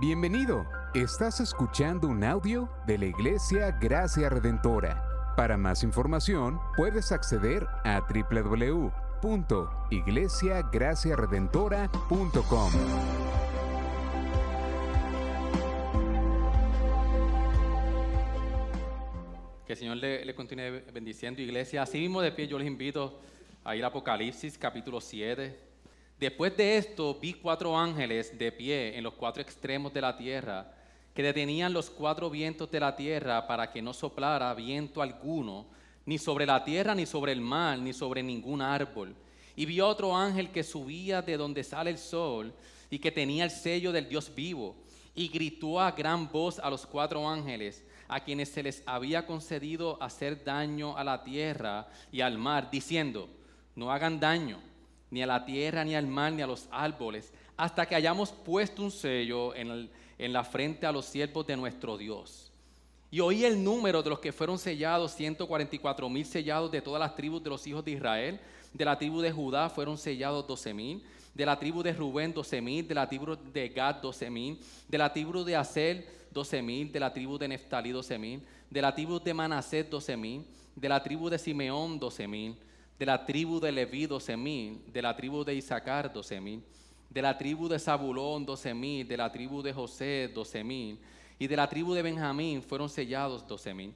Bienvenido. Estás escuchando un audio de la Iglesia Gracia Redentora. Para más información, puedes acceder a www.iglesiagraciaredentora.com. Que el Señor le, le continúe bendiciendo, iglesia. Así mismo de pie yo les invito a ir a Apocalipsis capítulo 7. Después de esto vi cuatro ángeles de pie en los cuatro extremos de la tierra, que detenían los cuatro vientos de la tierra para que no soplara viento alguno, ni sobre la tierra, ni sobre el mar, ni sobre ningún árbol. Y vi otro ángel que subía de donde sale el sol y que tenía el sello del Dios vivo, y gritó a gran voz a los cuatro ángeles, a quienes se les había concedido hacer daño a la tierra y al mar, diciendo, no hagan daño ni a la tierra, ni al mar, ni a los árboles, hasta que hayamos puesto un sello en, la frente a los siervos de nuestro Dios. Y oí el número de los que fueron sellados, 144 mil sellados de todas las tribus de los hijos de Israel. De la tribu de Judá fueron sellados 12 mil. De la tribu de Rubén, 12 mil. De la tribu de Gad, 12 mil. De la tribu de Asel, 12 mil. De la tribu de Neftalí, 12 mil. De la tribu de Manasés, 12 mil. De la tribu de Simeón, 12 mil de la tribu de Leví, doce mil, de la tribu de Isaacar, doce mil, de la tribu de Zabulón, doce mil, de la tribu de José, doce mil, y de la tribu de Benjamín fueron sellados doce mil.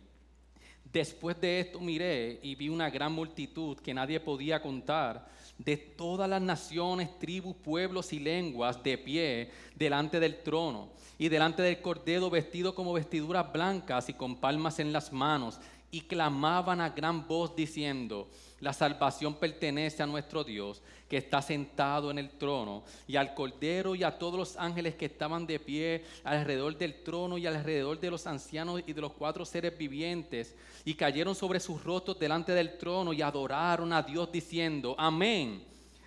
Después de esto miré y vi una gran multitud que nadie podía contar, de todas las naciones, tribus, pueblos y lenguas de pie delante del trono y delante del cordero vestido como vestiduras blancas y con palmas en las manos, y clamaban a gran voz diciendo, la salvación pertenece a nuestro Dios, que está sentado en el trono, y al Cordero y a todos los ángeles que estaban de pie alrededor del trono y alrededor de los ancianos y de los cuatro seres vivientes, y cayeron sobre sus rostros delante del trono y adoraron a Dios diciendo, amén,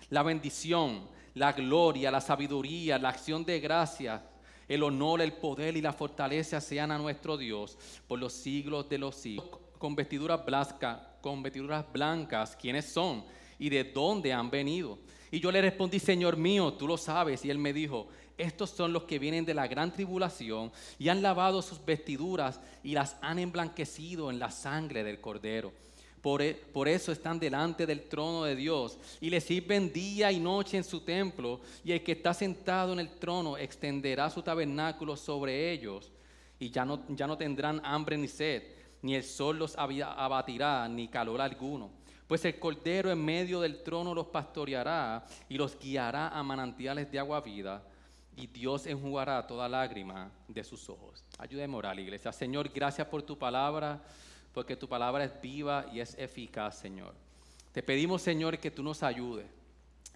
la bendición, la gloria, la sabiduría, la acción de gracia el honor, el poder y la fortaleza sean a nuestro Dios por los siglos de los siglos. Con vestiduras blancas, con vestiduras blancas, ¿quiénes son? ¿Y de dónde han venido? Y yo le respondí, Señor mío, tú lo sabes. Y él me dijo, estos son los que vienen de la gran tribulación y han lavado sus vestiduras y las han emblanquecido en la sangre del cordero. Por, e, eso están delante del trono de Dios y le sirven día y noche en su templo. Y el que está sentado en el trono extenderá su tabernáculo sobre ellos y ya no tendrán hambre ni sed ni el sol los abatirá, ni calor alguno. Pues el Cordero en medio del trono los pastoreará y los guiará a manantiales de agua vida, y Dios enjugará toda lágrima de sus ojos. Ayúdeme a orar, iglesia. Señor, gracias por tu palabra, porque tu palabra es viva y es eficaz, Señor. Te pedimos, Señor, que tú nos ayudes.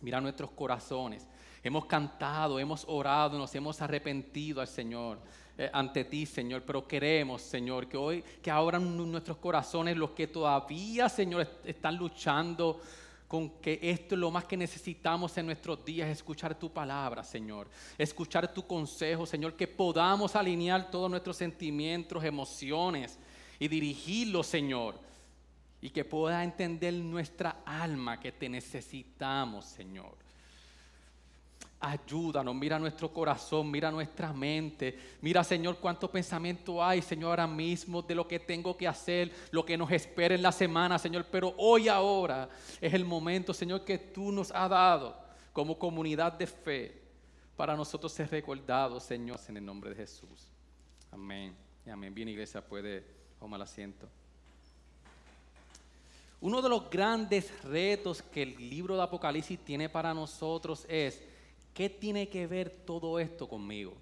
Mira nuestros corazones. Hemos cantado, hemos orado, nos hemos arrepentido al Señor. Eh, ante ti, Señor, pero queremos, Señor, que hoy, que abran nuestros corazones los que todavía, Señor, están luchando con que esto es lo más que necesitamos en nuestros días, escuchar tu palabra, Señor, escuchar tu consejo, Señor, que podamos alinear todos nuestros sentimientos, emociones y dirigirlos, Señor, y que pueda entender nuestra alma que te necesitamos, Señor. Ayúdanos, mira nuestro corazón, mira nuestra mente. Mira, Señor, cuánto pensamiento hay, Señor, ahora mismo de lo que tengo que hacer, lo que nos espera en la semana, Señor. Pero hoy, ahora, es el momento, Señor, que tú nos has dado como comunidad de fe para nosotros ser recordados, Señor, en el nombre de Jesús. Amén. Y amén. Bien, iglesia, puede tomar asiento. Uno de los grandes retos que el libro de Apocalipsis tiene para nosotros es ¿Qué tiene que ver todo esto conmigo?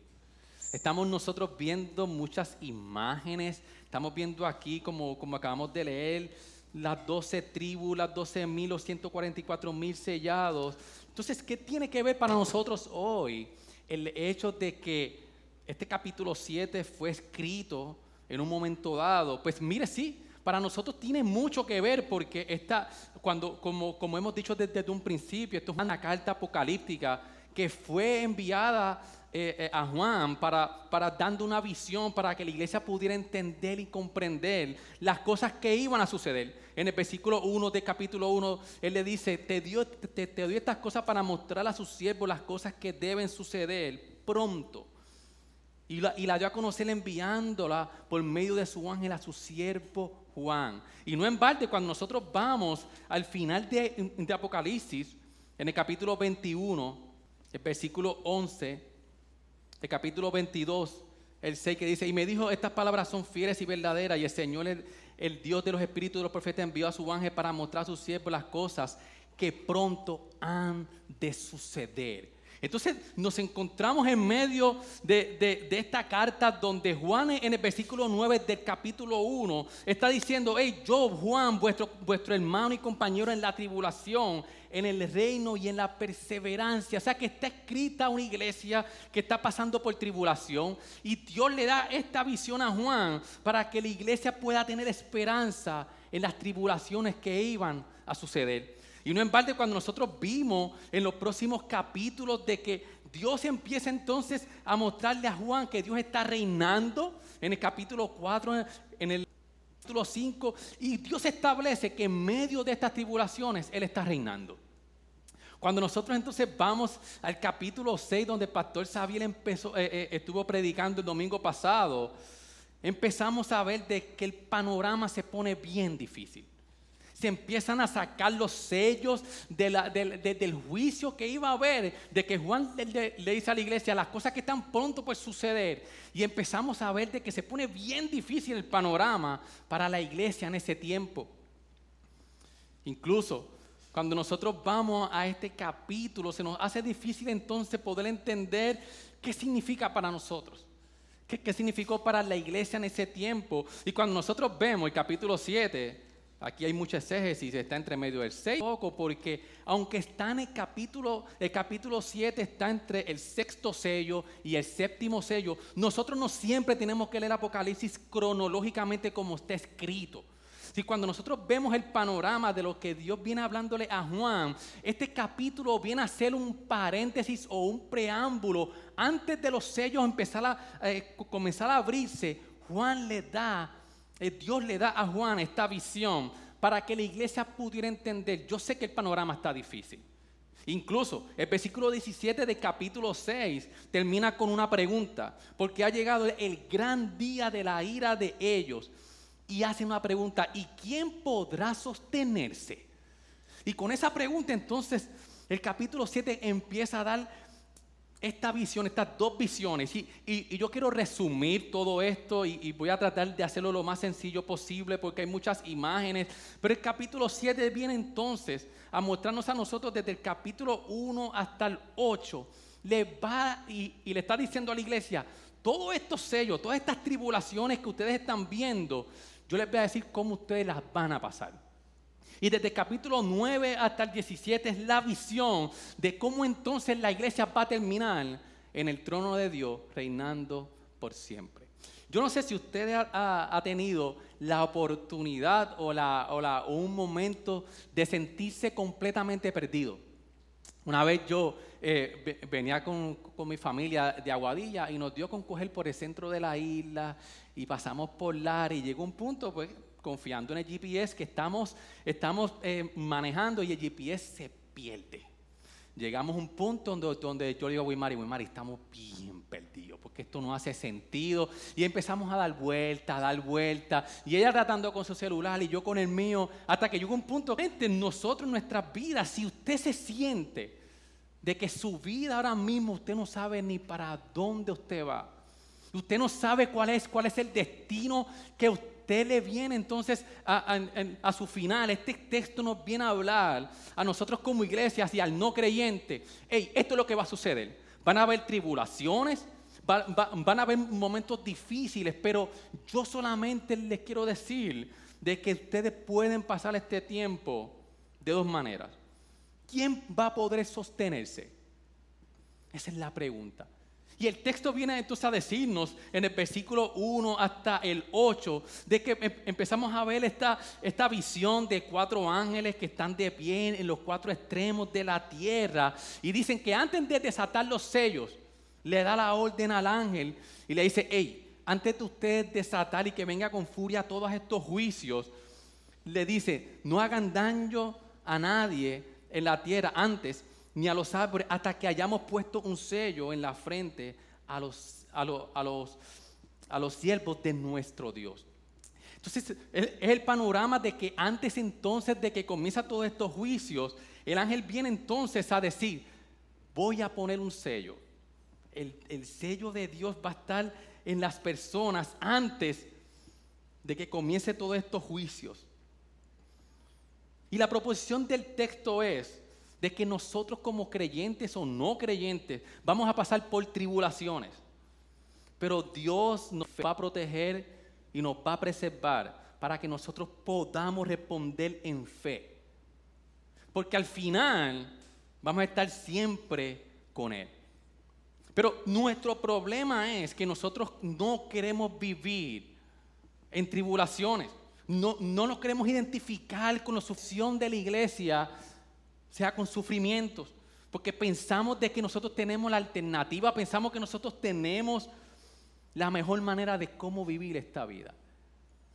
Estamos nosotros viendo muchas imágenes, estamos viendo aquí, como, como acabamos de leer, las 12 tribus, las 12 mil o 144 mil sellados. Entonces, ¿qué tiene que ver para nosotros hoy el hecho de que este capítulo 7 fue escrito en un momento dado? Pues mire, sí, para nosotros tiene mucho que ver porque esta, cuando, como, como hemos dicho desde, desde un principio, esto es una carta apocalíptica que fue enviada eh, eh, a Juan para, para dando una visión para que la iglesia pudiera entender y comprender las cosas que iban a suceder. En el versículo 1 de capítulo 1, él le dice, te dio, te, dio estas cosas para mostrar a sus siervos las cosas que deben suceder pronto. Y la, y la dio a conocer enviándola por medio de su ángel a su siervo Juan. Y no en balde, cuando nosotros vamos al final de, de Apocalipsis, en el capítulo 21, el versículo 11, el capítulo 22, el 6 que dice, y me dijo, estas palabras son fieles y verdaderas, y el Señor, el, el Dios de los espíritus de los profetas, envió a su ángel para mostrar a sus siervos las cosas que pronto han de suceder. Entonces nos encontramos en medio de, esta carta donde Juan en el versículo 9 del capítulo 1 está diciendo, hey, yo Juan, vuestro, vuestro hermano y compañero en la tribulación, en el reino y en la perseverancia. O sea que está escrita una iglesia que está pasando por tribulación y Dios le da esta visión a Juan para que la iglesia pueda tener esperanza en las tribulaciones que iban a suceder. Y no en parte cuando nosotros vimos en los próximos capítulos de que Dios empieza entonces a mostrarle a Juan que Dios está reinando en el capítulo 4, en el capítulo 5, y Dios establece que en medio de estas tribulaciones Él está reinando. Cuando nosotros entonces vamos al capítulo 6, donde el pastor Sabiel empezó, eh, eh, estuvo predicando el domingo pasado, empezamos a ver de que el panorama se pone bien difícil se empiezan a sacar los sellos del juicio que iba a haber, de que Juan le, dice a la iglesia las cosas que están pronto por suceder. Y empezamos a ver de que se pone bien difícil el panorama para la iglesia en ese tiempo. Incluso cuando nosotros vamos a este capítulo, se nos hace difícil entonces poder entender qué significa para nosotros. ¿Qué, ¿Qué, significó para la iglesia en ese tiempo? Y cuando nosotros vemos el capítulo 7, Aquí hay muchas exégesis, está entre medio del 6 poco, porque aunque está en el capítulo, el capítulo 7 está entre el sexto sello y el séptimo sello, nosotros no siempre tenemos que leer Apocalipsis cronológicamente como está escrito. Si cuando nosotros vemos el panorama de lo que Dios viene hablándole a Juan, este capítulo viene a ser un paréntesis o un preámbulo antes de los sellos empezar a, eh, comenzar a abrirse. Juan le da Dios le da a Juan esta visión para que la iglesia pudiera entender. Yo sé que el panorama está difícil. Incluso el versículo 17 del capítulo 6 termina con una pregunta, porque ha llegado el gran día de la ira de ellos. Y hace una pregunta, ¿y quién podrá sostenerse? Y con esa pregunta entonces el capítulo 7 empieza a dar esta visión, estas dos visiones, y, yo quiero resumir todo esto y, voy a tratar de hacerlo lo más sencillo posible porque hay muchas imágenes, pero el capítulo 7 viene entonces a mostrarnos a nosotros desde el capítulo 1 hasta el 8, le va y, y le está diciendo a la iglesia, todos estos sellos, todas estas tribulaciones que ustedes están viendo, yo les voy a decir cómo ustedes las van a pasar. Y desde el capítulo 9 hasta el 17 es la visión de cómo entonces la iglesia va a terminar en el trono de Dios, reinando por siempre. Yo no sé si usted ha, tenido la oportunidad o, la, un momento de sentirse completamente perdido. Una vez yo eh, venía con, con, mi familia de Aguadilla y nos dio con coger por el centro de la isla y pasamos por Lara y llegó un punto, pues confiando en el GPS que estamos, estamos eh, manejando y el GPS se pierde. Llegamos a un punto donde, donde yo le digo a Wimari, Wimari, estamos bien perdidos, porque esto no hace sentido. Y empezamos a dar vuelta, a dar vuelta. Y ella tratando con su celular y yo con el mío, hasta que llegó un punto, gente, nosotros nuestras vidas, si usted se siente de que su vida ahora mismo usted no sabe ni para dónde usted va, usted no sabe cuál es, cuál es el destino que usted usted le viene entonces a, su final, este texto nos viene a hablar a nosotros como iglesias y al no creyente, hey, esto es lo que va a suceder. Van a haber tribulaciones, van a haber momentos difíciles, pero yo solamente les quiero decir de que ustedes pueden pasar este tiempo de dos maneras. ¿Quién va a poder sostenerse? Esa es la pregunta. Y el texto viene entonces a decirnos en el versículo 1 hasta el 8 de que em, empezamos a ver esta, esta visión de cuatro ángeles que están de pie en los cuatro extremos de la tierra. Y dicen que antes de desatar los sellos le da la orden al ángel y le dice, hey, antes de usted desatar y que venga con furia todos estos juicios, le dice, no hagan daño a nadie en la tierra. Antes ni a los árboles hasta que hayamos puesto un sello en la frente a los, a los, a los siervos de nuestro Dios. Entonces, es el panorama de que antes entonces de que comienza todos estos juicios, el ángel viene entonces a decir, voy a poner un sello. El, el sello de Dios va a estar en las personas antes de que comience todos estos juicios. Y la proposición del texto es de que nosotros como creyentes o no creyentes vamos a pasar por tribulaciones. Pero Dios nos va a proteger y nos va a preservar para que nosotros podamos responder en fe. Porque al final vamos a estar siempre con Él. Pero nuestro problema es que nosotros no queremos vivir en tribulaciones. No, no nos queremos identificar con la sufrición de la iglesia, sea con sufrimientos. Porque pensamos de que nosotros tenemos la alternativa, pensamos que nosotros tenemos la mejor manera de cómo vivir esta vida.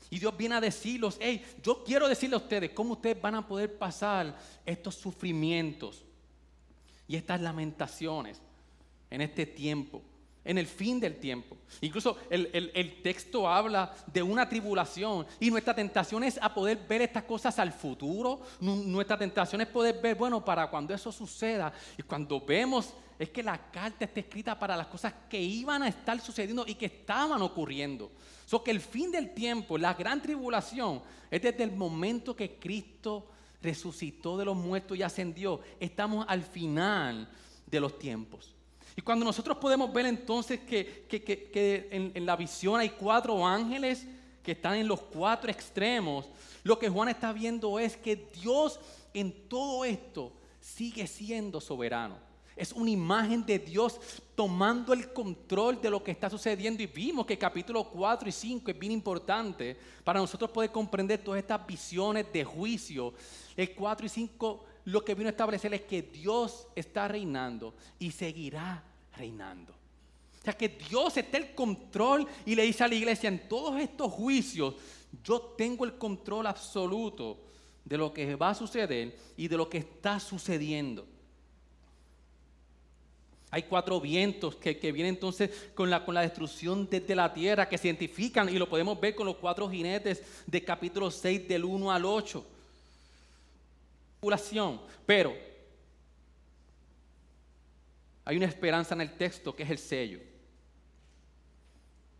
Y Dios viene a decirlos, hey, yo quiero decirle a ustedes cómo ustedes van a poder pasar estos sufrimientos y estas lamentaciones en este tiempo, en el fin del tiempo. Incluso el, el, texto habla de una tribulación y nuestra tentación es a poder ver estas cosas al futuro. Nuestra tentación es poder ver, bueno, para cuando eso suceda. Y cuando vemos es que la carta está escrita para las cosas que iban a estar sucediendo y que estaban ocurriendo. So que el fin del tiempo, la gran tribulación, es desde el momento que Cristo resucitó de los muertos y ascendió. Estamos al final de los tiempos. Y cuando nosotros podemos ver entonces que, en, en la visión hay cuatro ángeles que están en los cuatro extremos, lo que Juan está viendo es que Dios en todo esto sigue siendo soberano. Es una imagen de Dios tomando el control de lo que está sucediendo. Y vimos que capítulo 4 y 5 es bien importante para nosotros poder comprender todas estas visiones de juicio. El 4 y 5 lo que vino a establecer es que Dios está reinando y seguirá reinando. O sea que Dios está el control y le dice a la iglesia en todos estos juicios, yo tengo el control absoluto de lo que va a suceder y de lo que está sucediendo. Hay cuatro vientos que, vienen entonces con la, con la destrucción desde la tierra, que se identifican y lo podemos ver con los cuatro jinetes de capítulo 6 del 1 al 8. Pero hay una esperanza en el texto que es el sello.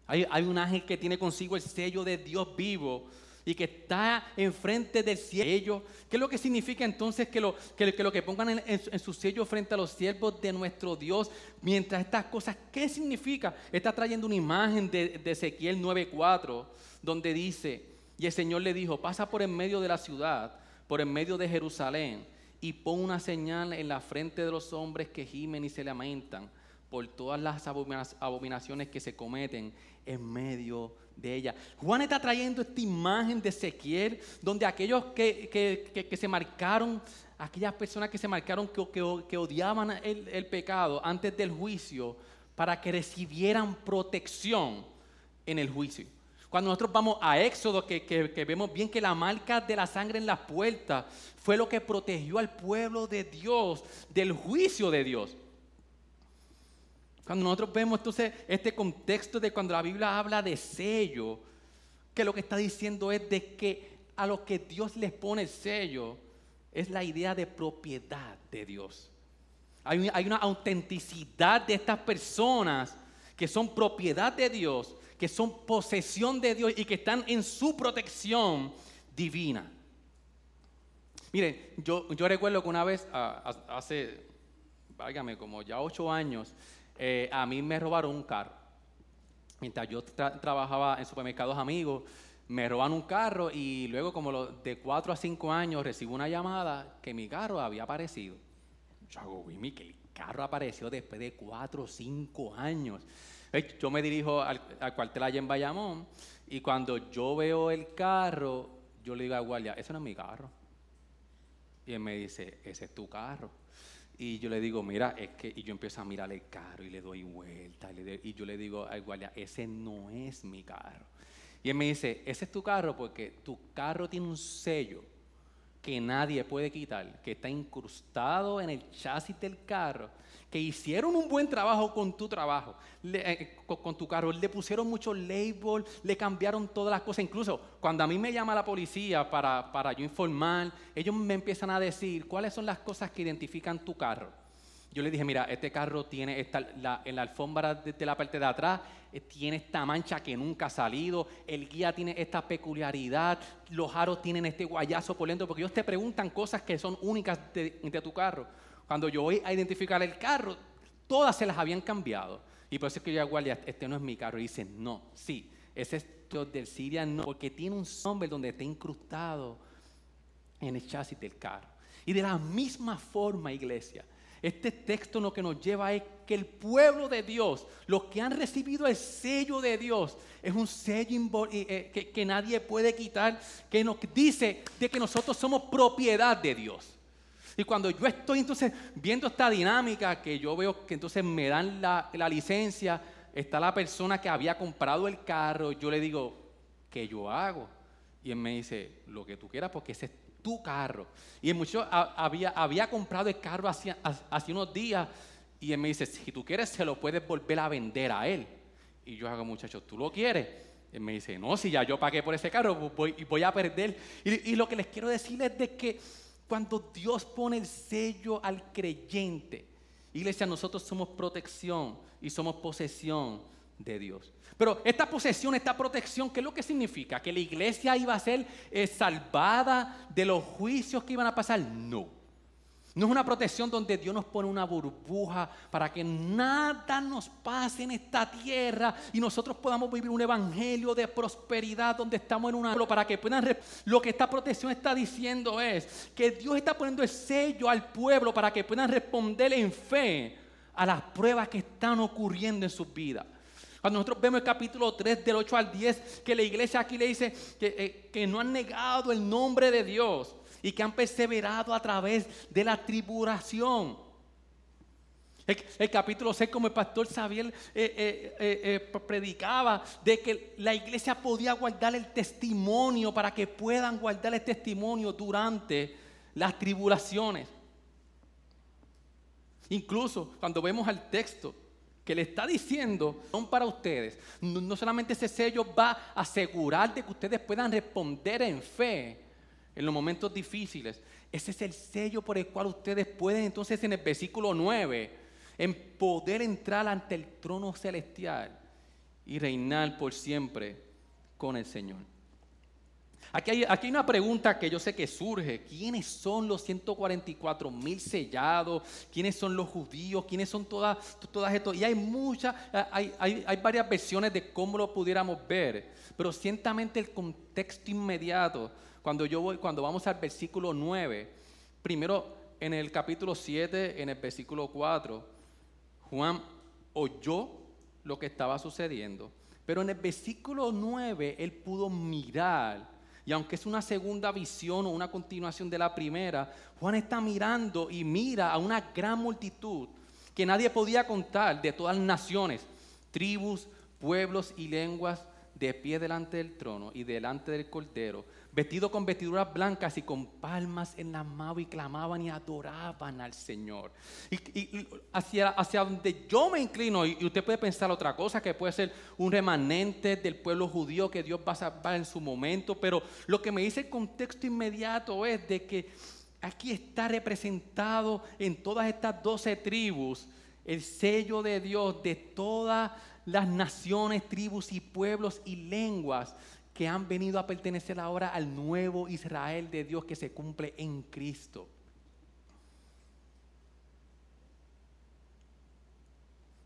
Hay, un ángel que tiene consigo el sello de Dios vivo y que está enfrente del cielo. ¿Qué es lo que significa entonces que lo que, lo que pongan en, su sello frente a los siervos de nuestro Dios? Mientras estas cosas, ¿qué significa? Está trayendo una imagen de, de Ezequiel 9:4, donde dice, y el Señor le dijo, pasa por en medio de la ciudad, por en medio de Jerusalén, y pon una señal en la frente de los hombres que gimen y se lamentan por todas las abominaciones que se cometen en medio de ella. Juan está trayendo esta imagen de Ezequiel, donde aquellos que, se marcaron, aquellas personas que se marcaron que, odiaban el, pecado antes del juicio, para que recibieran protección en el juicio. Cuando nosotros vamos a Éxodo, que, vemos bien que la marca de la sangre en las puertas fue lo que protegió al pueblo de Dios del juicio de Dios. Cuando nosotros vemos entonces este contexto de cuando la Biblia habla de sello, que lo que está diciendo es de que a los que Dios les pone el sello es la idea de propiedad de Dios. Hay una autenticidad de estas personas que son propiedad de Dios, que son posesión de Dios y que están en su protección divina. Miren, yo, recuerdo que una vez, hace, válgame, como ya ocho años, eh, a mí me robaron un carro. Mientras yo trabajaba en supermercados amigos, me roban un carro y luego como de cuatro a cinco años recibo una llamada que mi carro había aparecido. Yo hago, el carro apareció después de cuatro o cinco años. Yo me dirijo al, cuartel allá en Bayamón y cuando yo veo el carro, yo le digo al guardia, ese no es mi carro. Y él me dice, ese es tu carro. Y yo le digo, mira, es que, y yo empiezo a mirar el carro y le doy vuelta. Y, yo le digo al guardia, ese no es mi carro. Y él me dice, ese es tu carro porque tu carro tiene un sello que nadie puede quitar, que está incrustado en el chasis del carro, que hicieron un buen trabajo con tu trabajo, eh, con, tu carro, le pusieron muchos labels, le cambiaron todas las cosas, incluso cuando a mí me llama la policía para, para yo informar, ellos me empiezan a decir cuáles son las cosas que identifican tu carro yo le dije, mira, este carro tiene esta, en la alfombra de, la parte de atrás, eh, tiene esta mancha que nunca ha salido, el guía tiene esta peculiaridad, los aros tienen este guayazo por dentro, porque ellos te preguntan cosas que son únicas de, tu carro. Cuando yo voy a identificar el carro, todas se las habían cambiado. Y por eso es que yo digo, guardia, este no es mi carro. Y dicen, no, sí, ese es del Siria, no, porque tiene un nombre donde está incrustado en el chasis del carro. Y de la misma forma, iglesia, este texto lo que nos lleva es que el pueblo de Dios, los que han recibido el sello de Dios, es un sello eh, eh, que, nadie puede quitar, que nos dice de que nosotros somos propiedad de Dios. Y cuando yo estoy entonces viendo esta dinámica, que yo veo que entonces me dan la, la licencia, está la persona que había comprado el carro, yo le digo, ¿qué yo hago? Y él me dice, lo que tú quieras, porque ese es tu carro. Y el muchacho había, había comprado el carro hace, unos días y él me dice, si tú quieres, se lo puedes volver a vender a él. Y yo hago, muchacho, ¿tú lo quieres? Él me dice, no, si ya yo pagué por ese carro, voy, voy a perder. Y, y lo que les quiero decir es de que cuando Dios pone el sello al creyente, iglesia, nosotros somos protección y somos posesión de Dios. Pero esta posesión, esta protección, ¿qué es lo que significa? ¿Que la iglesia iba a ser eh, salvada de los juicios que iban a pasar? No. No es una protección donde Dios nos pone una burbuja para que nada nos pase en esta tierra y nosotros podamos vivir un evangelio de prosperidad donde estamos en una para que puedan lo que esta protección está diciendo es que Dios está poniendo el sello al pueblo para que puedan responder en fe a las pruebas que están ocurriendo en sus vidas. Cuando nosotros vemos el capítulo 3 del 8 al 10, que la iglesia aquí le dice que, eh, que no han negado el nombre de Dios y que han perseverado a través de la tribulación. El, capítulo 6, como el pastor Xavier eh, eh, predicaba, de que la iglesia podía guardar el testimonio para que puedan guardar el testimonio durante las tribulaciones. Incluso cuando vemos al texto, que le está diciendo son para ustedes. No, solamente ese sello va a asegurar de que ustedes puedan responder en fe en los momentos difíciles. Ese es el sello por el cual ustedes pueden entonces en el versículo 9, en poder entrar ante el trono celestial y reinar por siempre con el Señor. Aquí hay, una pregunta que yo sé que surge. ¿Quiénes son los 144 mil sellados? ¿Quiénes son los judíos? ¿Quiénes son todas, todas? Y hay muchas, hay, hay, varias versiones de cómo lo pudiéramos ver. Pero ciertamente el contexto inmediato, cuando, yo voy, cuando vamos al versículo 9, primero en el capítulo 7, en el versículo 4, Juan oyó lo que estaba sucediendo. Pero en el versículo 9 él pudo mirar y aunque es una segunda visión o una continuación de la primera, Juan está mirando y mira a una gran multitud que nadie podía contar de todas las naciones, tribus, pueblos y lenguas de pie delante del trono y delante del cordero, vestido con vestiduras blancas y con palmas en la mano y clamaban y adoraban al Señor. Y, hacia, hacia donde yo me inclino, y, usted puede pensar otra cosa, que puede ser un remanente del pueblo judío que Dios va a salvar en su momento, pero lo que me dice el contexto inmediato es de que aquí está representado en todas estas doce tribus el sello de Dios de todas las naciones, tribus y pueblos y lenguas que han venido a pertenecer ahora al nuevo Israel de Dios que se cumple en Cristo.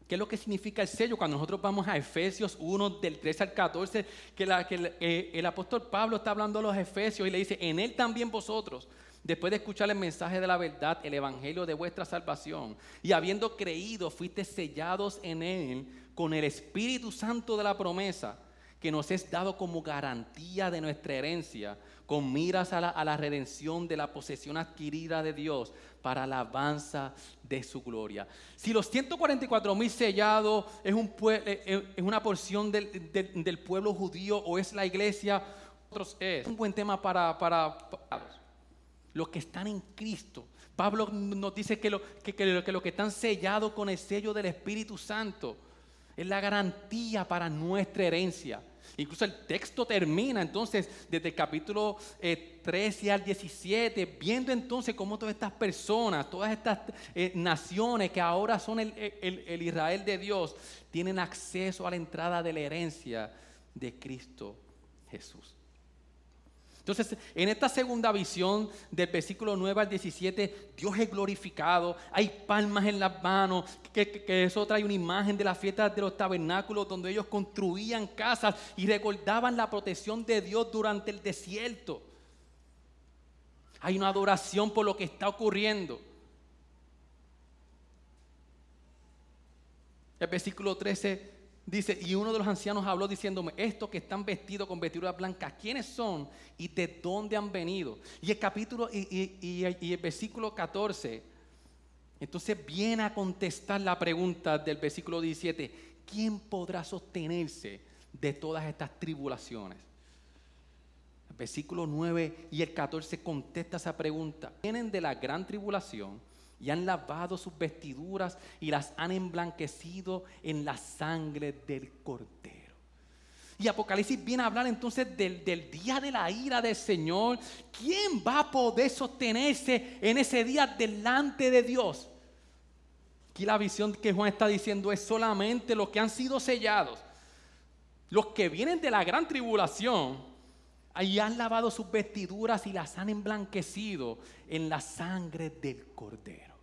¿Qué es lo que significa el sello? Cuando nosotros vamos a Efesios 1, del 13 al 14, que, el, eh, el, apóstol Pablo está hablando a los Efesios y le dice, en él también vosotros, después de escuchar el mensaje de la verdad, el evangelio de vuestra salvación, y habiendo creído, fuiste sellados en él con el Espíritu Santo de la promesa que nos es dado como garantía de nuestra herencia, con miras a la, redención de la posesión adquirida de Dios para la alabanza de su gloria. Si los 144 mil sellados es, un, eh, eh, es una porción del, pueblo judío o es la iglesia, es un buen tema para, para, para los que están en Cristo. Pablo nos dice que, lo, que, que los que están sellados con el sello del Espíritu Santo es la garantía para nuestra herencia. Incluso el texto termina entonces desde el capítulo 13 eh, al 17, viendo entonces cómo todas estas personas, todas estas eh, naciones que ahora son el Israel de Dios, tienen acceso a la entrada de la herencia de Cristo Jesús. Entonces, en esta segunda visión del versículo 9 al 17, Dios es glorificado, hay palmas en las manos, que, eso trae una imagen de las fiestas de los tabernáculos donde ellos construían casas y recordaban la protección de Dios durante el desierto. Hay una adoración por lo que está ocurriendo. El versículo 13 Dice, y uno de los ancianos habló diciéndome, estos que están vestidos con vestiduras blancas, ¿quiénes son y de dónde han venido? Y el capítulo y, el versículo 14, entonces viene a contestar la pregunta del versículo 17, ¿quién podrá sostenerse de todas estas tribulaciones? El versículo 9 y el 14 contesta esa pregunta. Vienen de la gran tribulación y han lavado sus vestiduras y las han emblanquecido en la sangre del cordero. Y Apocalipsis viene a hablar entonces del, día de la ira del Señor. ¿Quién va a poder sostenerse en ese día delante de Dios? Aquí la visión que Juan está diciendo es solamente los que han sido sellados. Los que vienen de la gran tribulación, ahí han lavado sus vestiduras y las han emblanquecido en la sangre del cordero.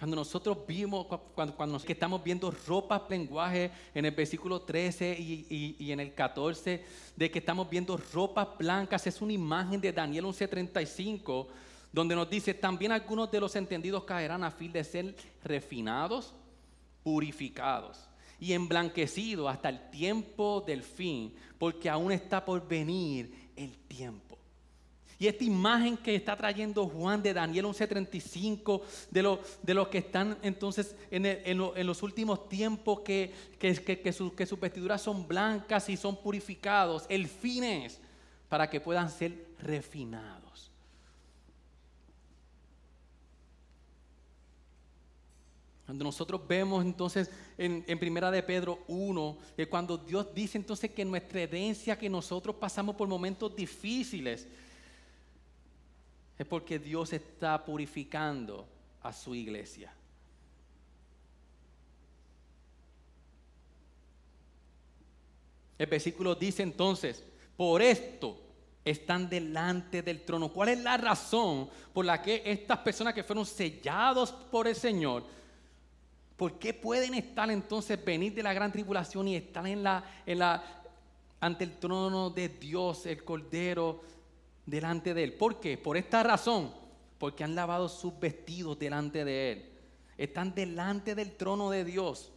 Cuando nosotros vimos, cuando, cuando que estamos viendo ropas, lenguaje en el versículo 13 y, y, en el 14, de que estamos viendo ropas blancas, es una imagen de Daniel 11:35, donde nos dice, también algunos de los entendidos caerán a fin de ser refinados, purificados y emblanquecidos hasta el tiempo del fin, porque aún está por venir el tiempo. Y esta imagen que está trayendo Juan de Daniel 11:35, de, lo, de los que están entonces en, los últimos tiempos, que, que, sus vestiduras son blancas y son purificados, el fin es para que puedan ser refinados. Cuando nosotros vemos entonces en, Primera de Pedro 1, que cuando Dios dice entonces que nuestra herencia, que nosotros pasamos por momentos difíciles, es porque Dios está purificando a su iglesia. El versículo dice entonces, por esto están delante del trono. ¿Cuál es la razón por la que estas personas que fueron sellados por el Señor, por qué pueden estar entonces, venir de la gran tribulación y estar en la, en la, ante el trono de Dios, el Cordero delante de Él. ¿Por qué? Por esta razón, porque han lavado sus vestidos delante de Él. Están delante del trono de Dios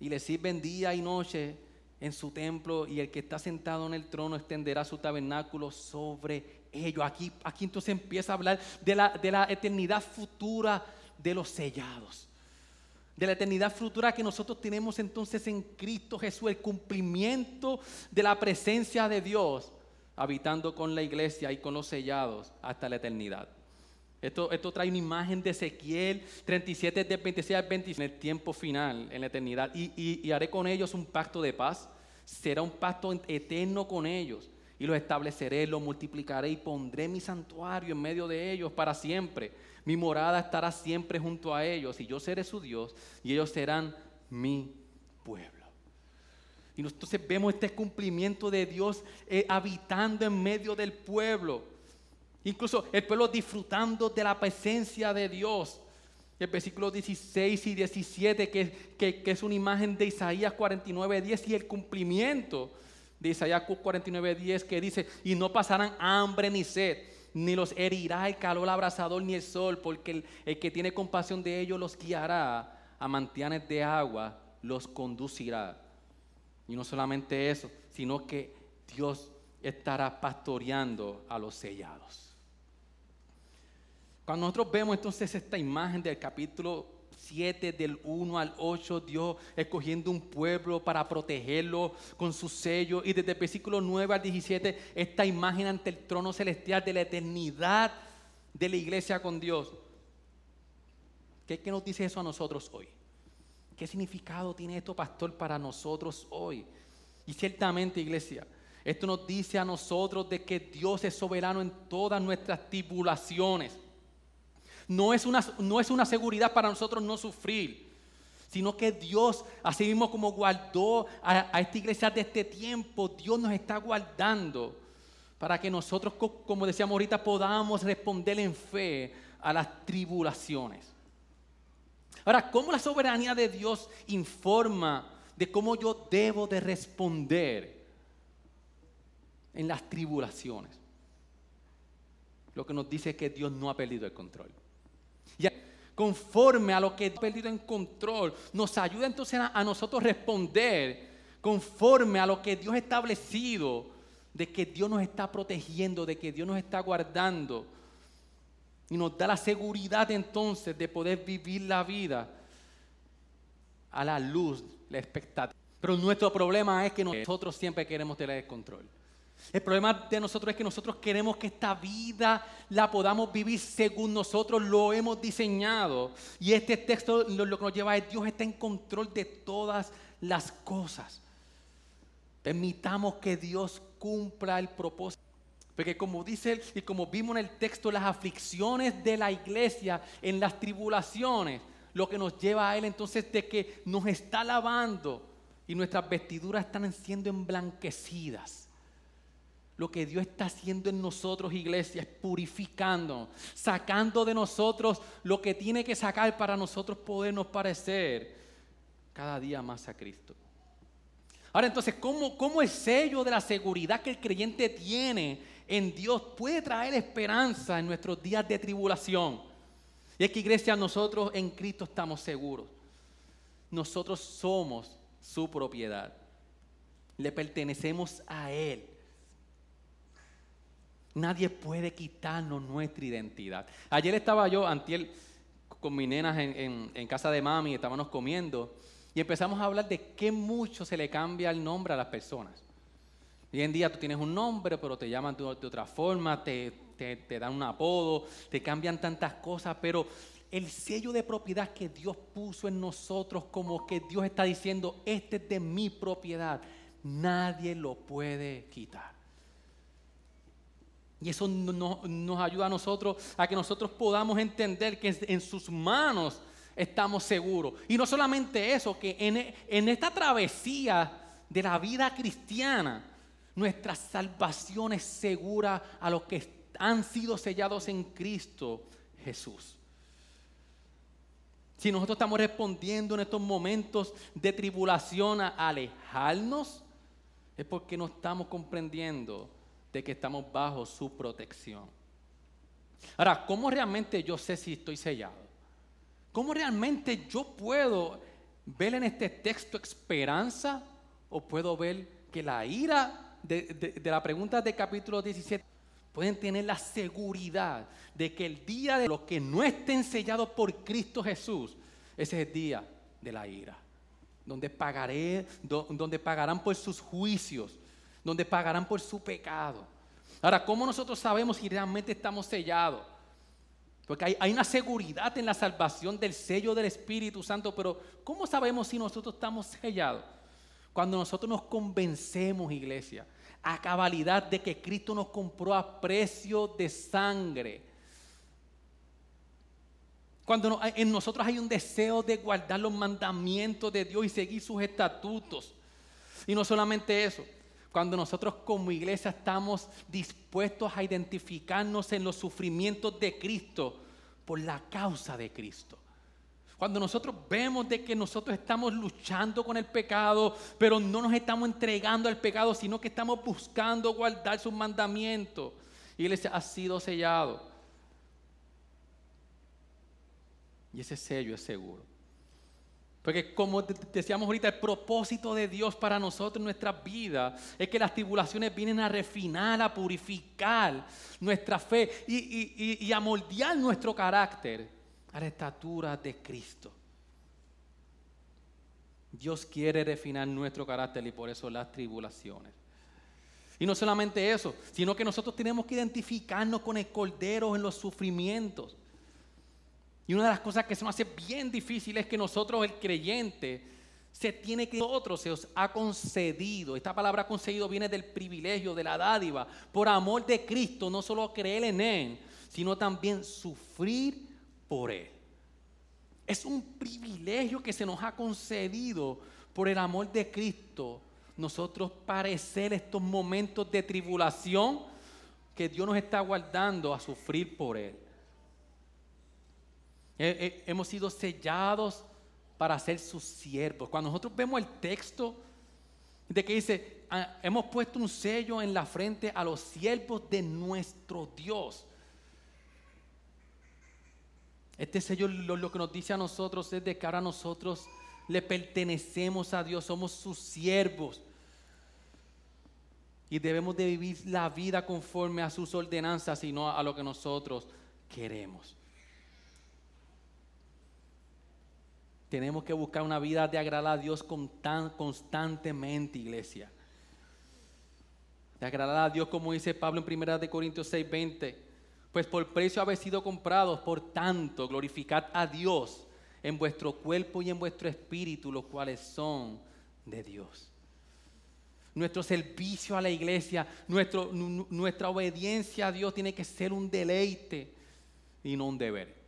y le sirven día y noche en su templo y el que está sentado en el trono extenderá su tabernáculo sobre ellos. Aquí, aquí entonces empieza a hablar de la, de la eternidad futura de los sellados. De la eternidad futura que nosotros tenemos entonces en Cristo Jesús, el cumplimiento de la presencia de Dios habitando con la iglesia y con los sellados hasta la eternidad. Esto, esto trae una imagen de Ezequiel 37, de 26 al 26, en el tiempo final, en la eternidad. Y, y haré con ellos un pacto de paz. Será un pacto eterno con ellos. Y los estableceré, los multiplicaré y pondré mi santuario en medio de ellos para siempre. Mi morada estará siempre junto a ellos y yo seré su Dios y ellos serán mi pueblo. Y entonces vemos este cumplimiento de Dios eh, habitando en medio del pueblo. Incluso el pueblo disfrutando de la presencia de Dios. El versículo 16 y 17, que, que, es una imagen de Isaías 49, 10 y el cumplimiento de Isaías 49, 10 que dice, y no pasarán hambre ni sed, ni los herirá el calor abrasador ni el sol, porque el, que tiene compasión de ellos los guiará a mantianes de agua, los conducirá. Y no solamente eso, sino que Dios estará pastoreando a los sellados. Cuando nosotros vemos entonces esta imagen del capítulo 7 del 1 al 8, Dios escogiendo un pueblo para protegerlo con su sello. Y desde el versículo 9 al 17, esta imagen ante el trono celestial de la eternidad de la iglesia con Dios. ¿Qué, qué nos dice eso a nosotros hoy? ¿Qué significado tiene esto, pastor, para nosotros hoy? Y ciertamente, iglesia, esto nos dice a nosotros de que Dios es soberano en todas nuestras tribulaciones. No es una, no es una seguridad para nosotros no sufrir, sino que Dios, así mismo como guardó a, a esta iglesia de este tiempo, Dios nos está guardando para que nosotros, como decíamos ahorita, podamos responder en fe a las tribulaciones. Ahora, ¿cómo la soberanía de Dios informa de cómo yo debo de responder en las tribulaciones? Lo que nos dice es que Dios no ha perdido el control. Y conforme a lo que ha perdido en control, nos ayuda entonces a, a nosotros responder conforme a lo que Dios ha establecido, de que Dios nos está protegiendo, de que Dios nos está guardando y nos da la seguridad entonces de poder vivir la vida a la luz, la expectativa. Pero nuestro problema es que nosotros siempre queremos tener el control. El problema de nosotros es que nosotros queremos que esta vida la podamos vivir según nosotros lo hemos diseñado. Y este texto lo, que nos lleva es Dios está en control de todas las cosas. Permitamos que Dios cumpla el propósito. Porque como dice y como vimos en el texto, las aflicciones de la iglesia en las tribulaciones, lo que nos lleva a Él entonces de que nos está lavando y nuestras vestiduras están siendo emblanquecidas. Lo que Dios está haciendo en nosotros, iglesia, es purificándonos, sacando de nosotros lo que tiene que sacar para nosotros podernos parecer cada día más a Cristo. Ahora entonces, ¿cómo, cómo el sello de la seguridad que el creyente tiene en Dios puede traer esperanza en nuestros días de tribulación. Y es que iglesia, nosotros en Cristo estamos seguros. Nosotros somos su propiedad. Le pertenecemos a Él. Nadie puede quitarnos nuestra identidad. Ayer estaba yo, con mis nenas en, en casa de mami, estábamos comiendo y empezamos a hablar de qué mucho se le cambia el nombre a las personas. Hoy en día tú tienes un nombre, pero te llaman de, otra forma, te, te, dan un apodo, te cambian tantas cosas, pero el sello de propiedad que Dios puso en nosotros, como que Dios está diciendo, este es de mi propiedad, nadie lo puede quitar. Y eso nos ayuda a nosotros a que nosotros podamos entender que en sus manos estamos seguros. Y no solamente eso, que en, en esta travesía de la vida cristiana, nuestra salvación es segura a los que han sido sellados en Cristo Jesús. Si nosotros estamos respondiendo en estos momentos de tribulación a alejarnos, es porque no estamos comprendiendo de que estamos bajo su protección. Ahora, ¿cómo realmente yo sé si estoy sellado? ¿Cómo realmente yo puedo ver en este texto esperanza o puedo ver que la ira de, la pregunta de capítulo 17, pueden tener la seguridad de que el día de los que no estén sellados por Cristo Jesús, ese es el día de la ira, donde pagaré, donde pagarán por sus juicios, donde pagarán por su pecado. Ahora, ¿cómo nosotros sabemos si realmente estamos sellados? Porque hay, una seguridad en la salvación del sello del Espíritu Santo, pero ¿cómo sabemos si nosotros estamos sellados? Cuando nosotros nos convencemos, iglesia, a cabalidad de que Cristo nos compró a precio de sangre. Cuando en nosotros hay un deseo de guardar los mandamientos de Dios y seguir sus estatutos. Y no solamente eso, cuando nosotros como iglesia estamos dispuestos a identificarnos en los sufrimientos de Cristo por la causa de Cristo. Cuando nosotros vemos de que nosotros estamos luchando con el pecado, pero no nos estamos entregando al pecado, sino que estamos buscando guardar sus mandamientos. Él ha sido sellado. Y ese sello es seguro. Porque como decíamos ahorita, el propósito de Dios para nosotros en nuestra vida es que las tribulaciones vienen a refinar, a purificar nuestra fe y, y a moldear nuestro carácter a la estatura de Cristo. Dios quiere refinar nuestro carácter y por eso las tribulaciones. Y no solamente eso, sino que nosotros tenemos que identificarnos con el Cordero en los sufrimientos. Y una de las cosas que se nos hace bien difícil es que nosotros, el creyente, se tiene que nosotros se os ha concedido. Esta palabra concedido viene del privilegio, de la dádiva, por amor de Cristo, no solo creer en Él, sino también sufrir por Él. Es un privilegio que se nos ha concedido por el amor de Cristo, nosotros parecer estos momentos de tribulación que Dios nos está guardando a sufrir por Él. Hemos sido sellados para ser sus siervos. Cuando nosotros vemos el texto de que dice, ah, hemos puesto un sello en la frente a los siervos de nuestro Dios. Este sello lo, que nos dice a nosotros es de que ahora nosotros le pertenecemos a Dios, somos sus siervos. Y debemos de vivir la vida conforme a sus ordenanzas y no a lo que nosotros queremos. Tenemos que buscar una vida de agradar a Dios constantemente, iglesia. De agradar a Dios, como dice Pablo en 1 Corintios 6, 20. Pues por precio habéis sido comprados, por tanto, glorificad a Dios en vuestro cuerpo y en vuestro espíritu, los cuales son de Dios. Nuestro servicio a la iglesia, nuestro, nuestra obediencia a Dios tiene que ser un deleite y no un deber.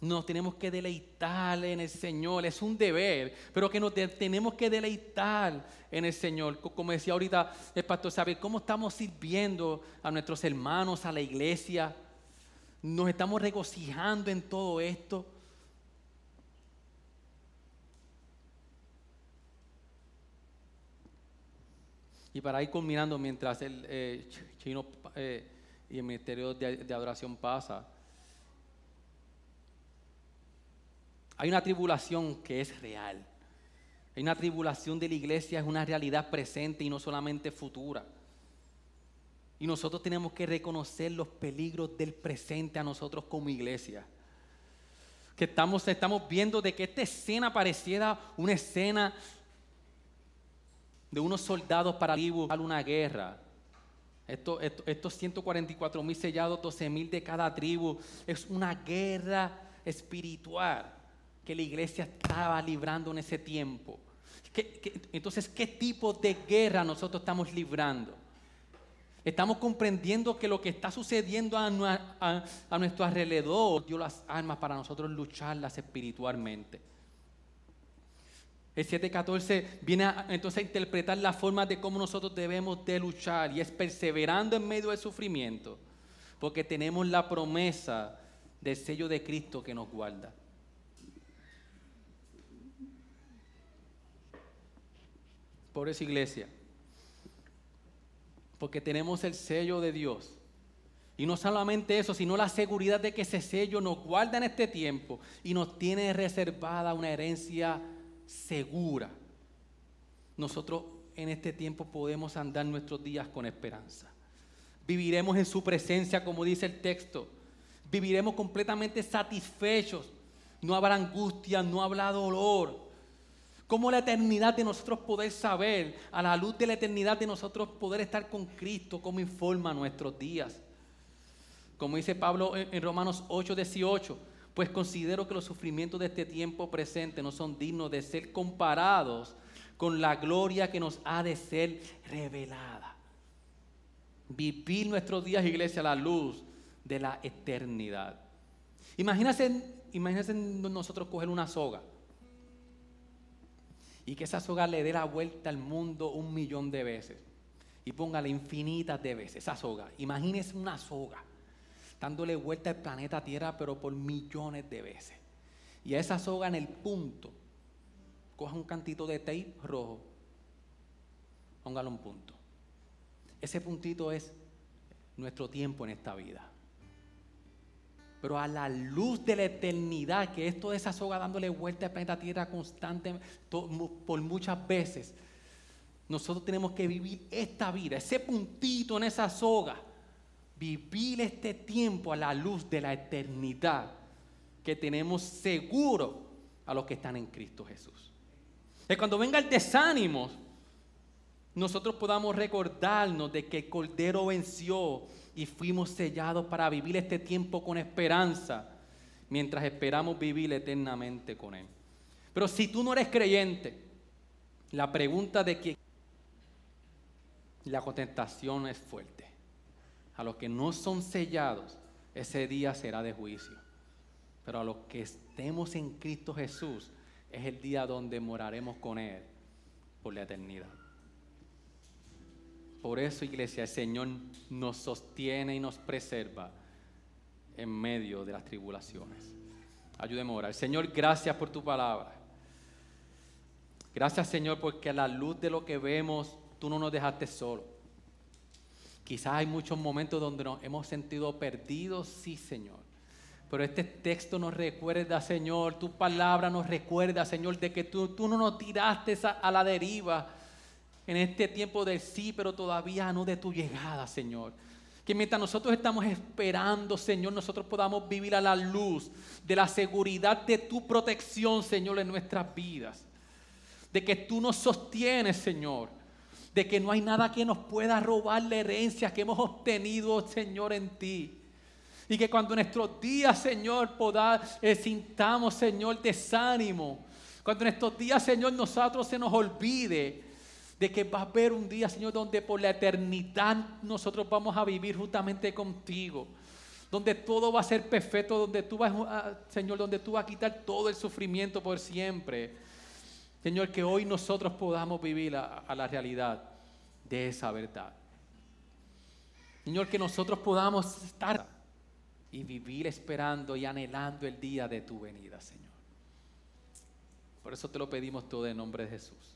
Nos tenemos que deleitar en el Señor, es un deber, pero que nos tenemos que deleitar en el Señor. Como decía ahorita el pastor, saber cómo estamos sirviendo a nuestros hermanos, a la iglesia. Nos estamos regocijando en todo esto. Y para ir culminando, mientras el eh, chino eh, y el ministerio de adoración pasa, Hay una tribulación que es real. Hay una tribulación de la iglesia, es una realidad presente y no solamente futura. Y nosotros tenemos que reconocer los peligros del presente a nosotros como iglesia. Que estamos, estamos viendo de que esta escena pareciera una escena de unos soldados para una guerra. estos 144 mil sellados, 12 mil de cada tribu, es una guerra espiritual que la iglesia estaba librando en ese tiempo. entonces, ¿qué tipo de guerra nosotros estamos librando? Estamos comprendiendo que lo que está sucediendo a, nuestro alrededor dio las armas para nosotros lucharlas espiritualmente. El 7.14 viene entonces a interpretar la forma de cómo nosotros debemos de luchar y es perseverando en medio del sufrimiento, porque tenemos la promesa del sello de Cristo que nos guarda. Por esa iglesia. Porque tenemos el sello de Dios. Y no solamente eso, sino la seguridad de que ese sello nos guarda en este tiempo y nos tiene reservada una herencia segura. Nosotros en este tiempo podemos andar nuestros días con esperanza. Viviremos en su presencia, como dice el texto. Viviremos completamente satisfechos. No habrá angustia, no habrá dolor. Como la eternidad de nosotros poder saber, a la luz de la eternidad de nosotros poder estar con Cristo, como informa nuestros días. Como dice Pablo en Romanos 8, 18, pues considero que los sufrimientos de este tiempo presente no son dignos de ser comparados con la gloria que nos ha de ser revelada. Vivir nuestros días, iglesia, a la luz de la eternidad. Imagínense, imagínense nosotros coger una soga y que esa soga le dé la vuelta al mundo un millón de veces. Y póngale infinitas de veces esa soga. Imagínese una soga dándole vuelta al planeta Tierra, pero por millones de veces. Y a esa soga en el punto, coja un cantito de tape rojo, póngalo un punto. Ese puntito es nuestro tiempo en esta vida pero a la luz de la eternidad, que es toda esa soga dándole vuelta al planeta Tierra constante por muchas veces, nosotros tenemos que vivir esta vida, ese puntito en esa soga, vivir este tiempo a la luz de la eternidad que tenemos seguro a los que están en Cristo Jesús. Que cuando venga el desánimo, nosotros podamos recordarnos de que el Cordero venció y fuimos sellados para vivir este tiempo con esperanza, mientras esperamos vivir eternamente con Él. Pero si tú no eres creyente, la pregunta de que la contestación es fuerte. A los que no son sellados, ese día será de juicio. Pero a los que estemos en Cristo Jesús, es el día donde moraremos con Él por la eternidad. Por eso, iglesia, el Señor nos sostiene y nos preserva en medio de las tribulaciones. Ayúdeme a orar. Señor, gracias por tu palabra. Gracias, Señor, porque a la luz de lo que vemos, tú no nos dejaste solos. Quizás hay muchos momentos donde nos hemos sentido perdidos, sí, Señor. Pero este texto nos recuerda, Señor, tu palabra nos recuerda, Señor, de que tú, tú no nos tiraste a la deriva, en este tiempo del sí, pero todavía no de tu llegada, Señor. Que mientras nosotros estamos esperando, Señor, nosotros podamos vivir a la luz de la seguridad de tu protección, Señor, en nuestras vidas. De que tú nos sostienes, Señor. De que no hay nada que nos pueda robar la herencia que hemos obtenido, Señor, en ti. Y que cuando nuestros días, Señor, podamos, eh, sintamos, Señor, desánimo. Cuando en estos días, Señor, nosotros se nos olvide de que va a haber un día, Señor, donde por la eternidad nosotros vamos a vivir justamente contigo. Donde todo va a ser perfecto, donde tú vas, a, Señor, donde tú vas a quitar todo el sufrimiento por siempre. Señor, que hoy nosotros podamos vivir a la realidad de esa verdad. Señor, que nosotros podamos estar y vivir esperando y anhelando el día de tu venida, Señor. Por eso te lo pedimos todo en nombre de Jesús.